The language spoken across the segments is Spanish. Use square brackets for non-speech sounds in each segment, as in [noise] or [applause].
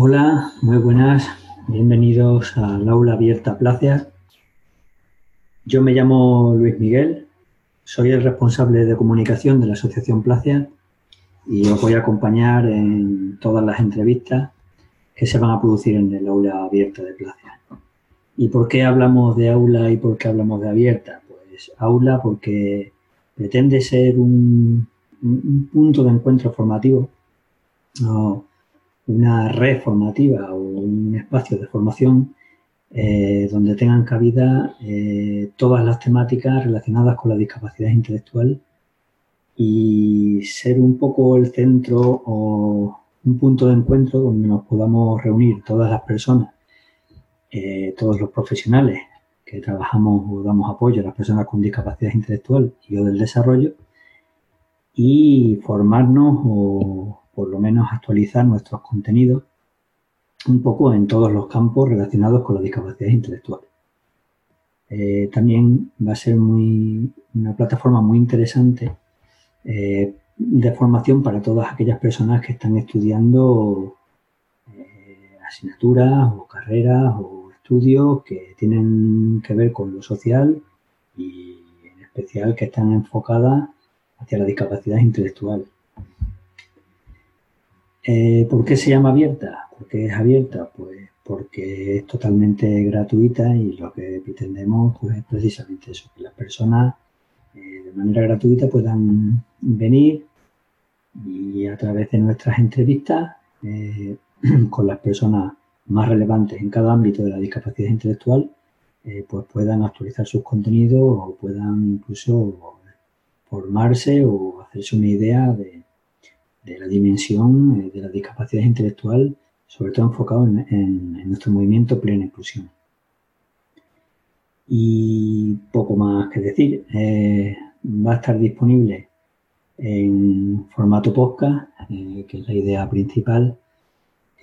Hola, muy buenas. Bienvenidos al aula abierta Placia. Yo me llamo Luis Miguel, soy el responsable de comunicación de la Asociación Placia y os voy a acompañar en todas las entrevistas que se van a producir en el aula abierta de Placia. ¿Y por qué hablamos de aula y por qué hablamos de abierta? Pues aula porque pretende ser un, un punto de encuentro formativo una red formativa o un espacio de formación eh, donde tengan cabida eh, todas las temáticas relacionadas con la discapacidad intelectual y ser un poco el centro o un punto de encuentro donde nos podamos reunir todas las personas, eh, todos los profesionales que trabajamos o damos apoyo a las personas con discapacidad intelectual y o del desarrollo y formarnos o por lo menos actualizar nuestros contenidos un poco en todos los campos relacionados con la discapacidad intelectual. Eh, también va a ser muy, una plataforma muy interesante eh, de formación para todas aquellas personas que están estudiando eh, asignaturas o carreras o estudios que tienen que ver con lo social y en especial que están enfocadas hacia la discapacidad intelectual. Eh, ¿Por qué se llama abierta? ¿Por qué es abierta? Pues porque es totalmente gratuita y lo que pretendemos pues, es precisamente eso, que las personas eh, de manera gratuita puedan venir y a través de nuestras entrevistas eh, [clears throat] con las personas más relevantes en cada ámbito de la discapacidad intelectual, pues puedan actualizar sus contenidos o puedan incluso formarse o hacerse una idea de, de la dimensión eh, de la discapacidad intelectual, sobre todo enfocado en, nuestro movimiento plena inclusión. Y poco más que decir, eh, va a estar disponible en formato podcast, eh, que es la idea principal.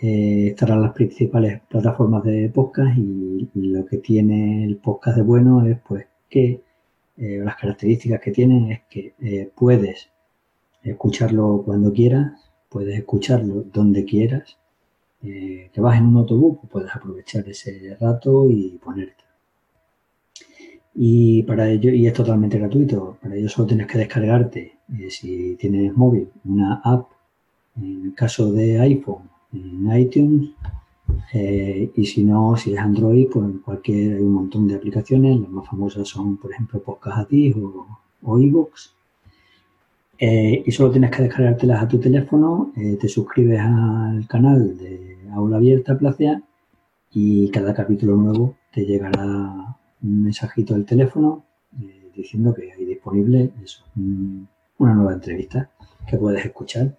estarán las principales plataformas de podcast y lo que tiene el podcast de bueno es pues que las características que tiene es que puedes escucharlo cuando quieras, puedes escucharlo donde quieras. Eh, te vas en un autobús, pues puedes aprovechar ese rato y ponerte. Y para ello, y es totalmente gratuito, para ello solo tienes que descargarte, eh, si tienes móvil, una app, en el caso de iPhone, en iTunes, eh, y si no, si es Android, pues cualquier, hay un montón de aplicaciones, las más famosas son, por ejemplo, Podcast o, o iVoox, eh, y solo tienes que descargártelas a tu teléfono, eh, te suscribes al canal de Aula Abierta Placea y cada capítulo nuevo te llegará un mensajito del teléfono eh, diciendo que hay disponible una nueva entrevista que puedes escuchar.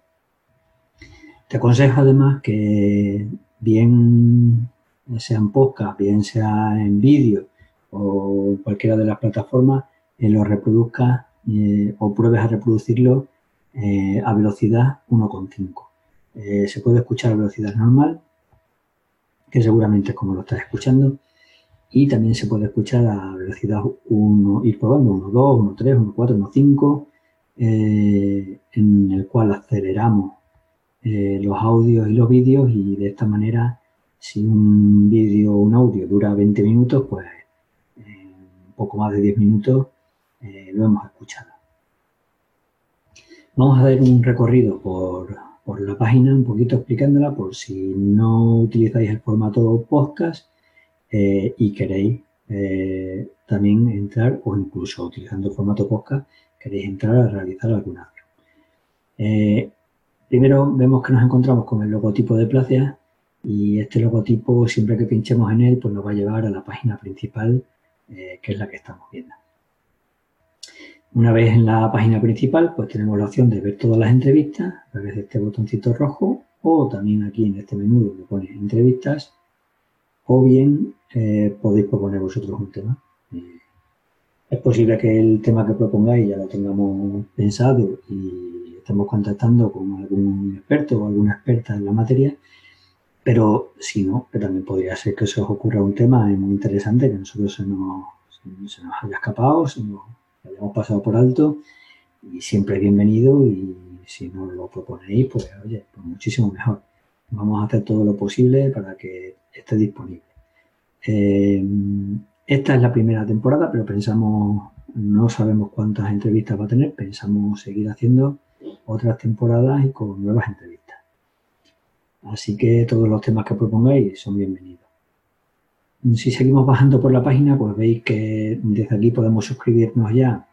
Te aconsejo además que bien sea en podcast, bien sea en vídeo o cualquiera de las plataformas, lo reproduzcas eh, o pruebes a reproducirlo eh, a velocidad 1,5. Eh, se puede escuchar a velocidad normal, que seguramente es como lo estás escuchando, y también se puede escuchar a velocidad 1, ir probando 1, 2, 1, 3, 1, 4, 1, 5, en el cual aceleramos los audios y los vídeos y de esta manera si un vídeo o un audio dura 20 minutos, pues un poco más de 10 minutos eh, lo hemos escuchado. Vamos a dar un recorrido por, la página, un poquito explicándola por si no utilizáis el formato podcast eh, y queréis eh, también entrar, o incluso utilizando el formato podcast, queréis entrar a realizar alguna primero vemos que nos encontramos con el logotipo de Placea y este logotipo, siempre que pinchemos en él, pues nos va a llevar a la página principal, que es la que estamos viendo. Una vez en la página principal, pues tenemos la opción de ver todas las entrevistas a través de este botoncito rojo o también aquí en este menú donde pone entrevistas o bien eh, podéis proponer vosotros un tema. Eh, es posible que el tema que propongáis ya lo tengamos pensado y estemos contactando con algún experto o alguna experta en la materia, pero si no, que también podría ser que se os ocurra un tema muy interesante que a nosotros se nos, se nos haya escapado, se nos hemos pasado por alto y siempre bienvenido y si no lo proponéis, pues oye, pues muchísimo mejor. vamos a hacer todo lo posible para que esté disponible. Eh, esta es la primera temporada, pero pensamos, no sabemos cuántas entrevistas va a tener, pensamos seguir haciendo otras temporadas y con nuevas entrevistas. Así que todos los temas que propongáis son bienvenidos. Si seguimos bajando por la página, pues veis que desde aquí podemos suscribirnos ya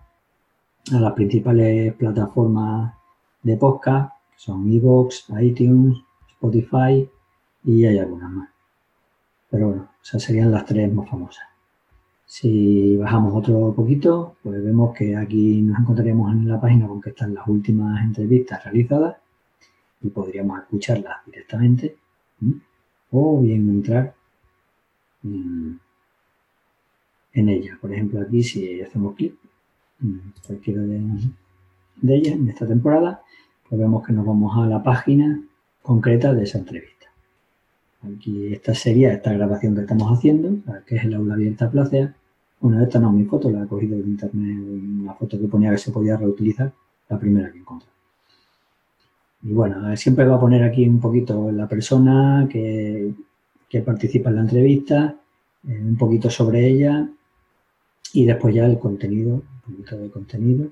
a las principales plataformas de podcast, que son iVoox, iTunes, Spotify y hay algunas más. Pero bueno, esas serían las tres más famosas. Si bajamos otro poquito, pues vemos que aquí nos encontraríamos en la página con que están las últimas entrevistas realizadas y podríamos escucharlas directamente o bien entrar en, ella. Por ejemplo, aquí si hacemos clic en cualquiera de, de ellas en esta temporada, pues vemos que nos vamos a la página concreta de esa entrevista. Aquí esta sería esta grabación que estamos haciendo, que es el aula abierta Placea. Bueno, esta no es mi foto, la he cogido de internet, una foto que ponía que se podía reutilizar, la primera que encontré. Y bueno, siempre va a poner aquí un poquito la persona que, participa en la entrevista, eh, un poquito sobre ella y después ya el contenido, un poquito de contenido.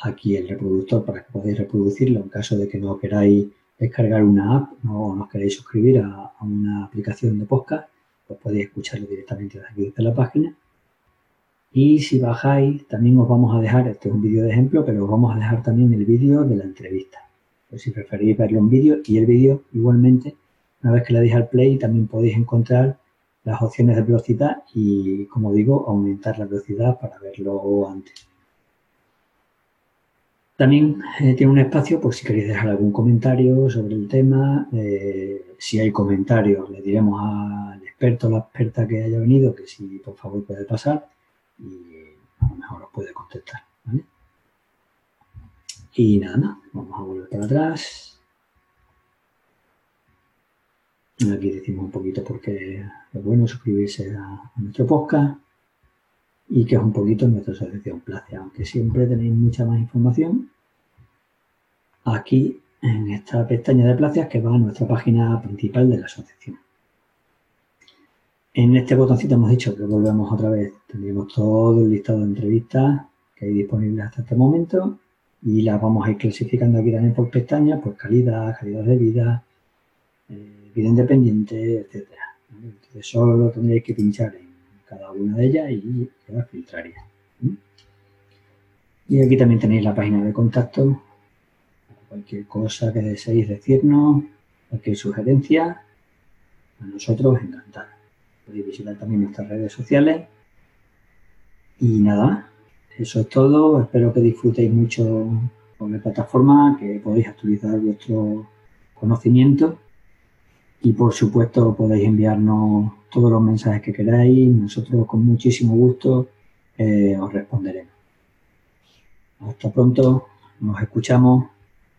Aquí el reproductor para que podáis reproducirlo en caso de que no queráis descargar una app o no os suscribir a, una aplicación de podcast, pues podéis escucharlo directamente desde aquí desde la página. Y si bajáis, también os vamos a dejar, este es un vídeo de ejemplo, pero os vamos a dejar también el vídeo de la entrevista. Pues si preferís verlo en vídeo y el vídeo igualmente, una vez que le deis al play, también podéis encontrar las opciones de velocidad y, como digo, aumentar la velocidad para verlo antes. También eh, tiene un espacio por si queréis dejar algún comentario sobre el tema. Eh, si hay comentarios, le diremos al experto o la experta que haya venido que si por favor puede pasar y a lo mejor os puede contestar. Y nada más, vamos a volver para atrás. Aquí decimos un poquito porque es bueno suscribirse a, nuestro podcast y que es un poquito nuestra asociación Place, aunque siempre tenéis mucha más información aquí en esta pestaña de Placias que va a nuestra página principal de la asociación. En este botoncito hemos dicho que volvemos otra vez. Tendríamos todo el listado de entrevistas que hay disponibles hasta este momento y las vamos a ir clasificando aquí también por pestañas, por calidad, calidad de vida, eh, vida independiente, etcétera. Entonces solo tendréis que pinchar en cada una de ellas y las filtraría. Y aquí también tenéis la página de contacto, cualquier cosa que deseéis decirnos, cualquier sugerencia, a nosotros encantados. Podéis visitar también nuestras redes sociales. Y nada, eso es todo. Espero que disfrutéis mucho con la plataforma, que podéis actualizar vuestro conocimiento y por supuesto podéis enviarnos todos los mensajes que queráis. Nosotros con muchísimo gusto eh, os responderemos. Hasta pronto, nos escuchamos